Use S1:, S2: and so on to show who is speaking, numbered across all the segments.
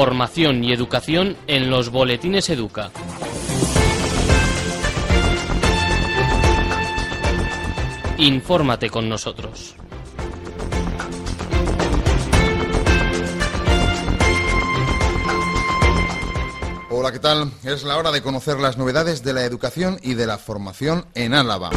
S1: Formación y educación en los boletines Educa. Infórmate con nosotros.
S2: Hola, ¿qué tal? Es la hora de conocer las novedades de la educación y de la formación en Álava.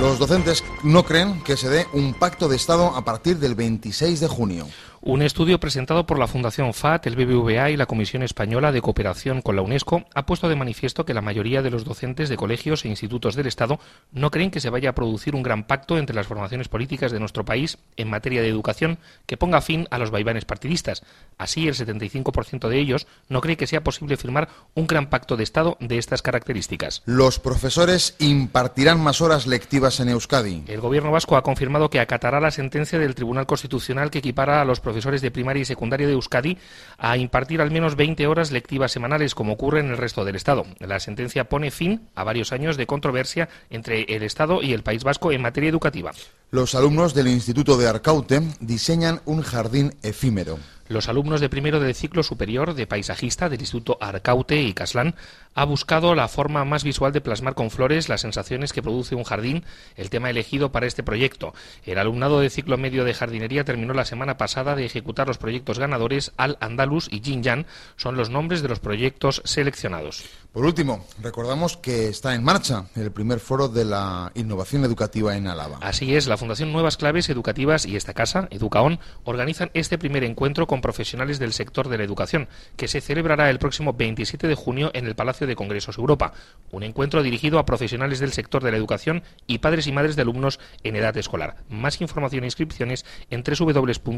S2: Los docentes no creen que se dé un pacto de Estado a partir del 26 de junio.
S3: Un estudio presentado por la Fundación FAT, el BBVA y la Comisión Española de Cooperación con la UNESCO ha puesto de manifiesto que la mayoría de los docentes de colegios e institutos del Estado no creen que se vaya a producir un gran pacto entre las formaciones políticas de nuestro país en materia de educación que ponga fin a los vaivanes partidistas. Así, el 75% de ellos no cree que sea posible firmar un gran pacto de Estado de estas características.
S2: Los profesores impartirán más horas lectivas en Euskadi.
S3: El Gobierno vasco ha confirmado que acatará la sentencia del Tribunal Constitucional que equipara a los profesores de primaria y secundaria de Euskadi a impartir al menos 20 horas lectivas semanales, como ocurre en el resto del Estado. La sentencia pone fin a varios años de controversia entre el Estado y el País Vasco en materia educativa.
S2: Los alumnos del Instituto de Arcaute diseñan un jardín efímero.
S3: Los alumnos de primero del ciclo superior de paisajista del Instituto Arcaute y Caslán ha buscado la forma más visual de plasmar con flores las sensaciones que produce un jardín, el tema elegido para este proyecto. El alumnado de ciclo medio de jardinería terminó la semana pasada de ejecutar los proyectos ganadores Al Andalus y Jinjan, son los nombres de los proyectos seleccionados.
S2: Por último, recordamos que está en marcha el primer foro de la innovación educativa en Álava.
S3: Así es, la Fundación Nuevas Claves Educativas y esta casa, Educaon, organizan este primer encuentro con profesionales del sector de la educación, que se celebrará el próximo 27 de junio en el Palacio de Congresos Europa. Un encuentro dirigido a profesionales del sector de la educación y padres y madres de alumnos en edad escolar. Más información e inscripciones en www.educaon.es.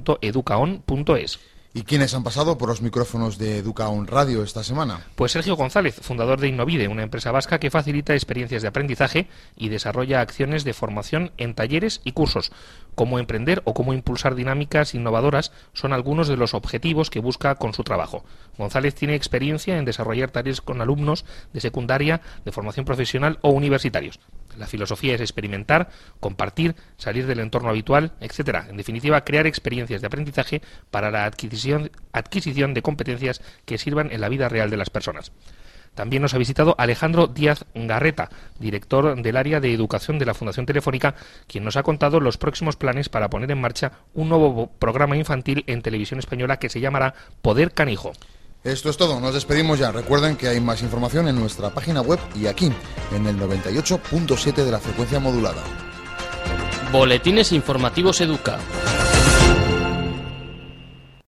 S2: ¿Y quiénes han pasado por los micrófonos de Educaon Radio esta semana?
S3: Pues Sergio González, fundador de Innovide, una empresa vasca que facilita experiencias de aprendizaje y desarrolla acciones de formación en talleres y cursos. Cómo emprender o cómo impulsar dinámicas innovadoras son algunos de los objetivos que busca con su trabajo. González tiene experiencia en desarrollar talleres con alumnos de secundaria, de formación profesional o universitarios. La filosofía es experimentar, compartir, salir del entorno habitual, etcétera. En definitiva, crear experiencias de aprendizaje para la adquisición, adquisición de competencias que sirvan en la vida real de las personas. También nos ha visitado Alejandro Díaz Garreta, director del área de educación de la Fundación Telefónica, quien nos ha contado los próximos planes para poner en marcha un nuevo programa infantil en televisión española que se llamará Poder Canijo.
S2: Esto es todo, nos despedimos ya. Recuerden que hay más información en nuestra página web y aquí, en el 98.7 de la frecuencia modulada.
S1: Boletines informativos Educa.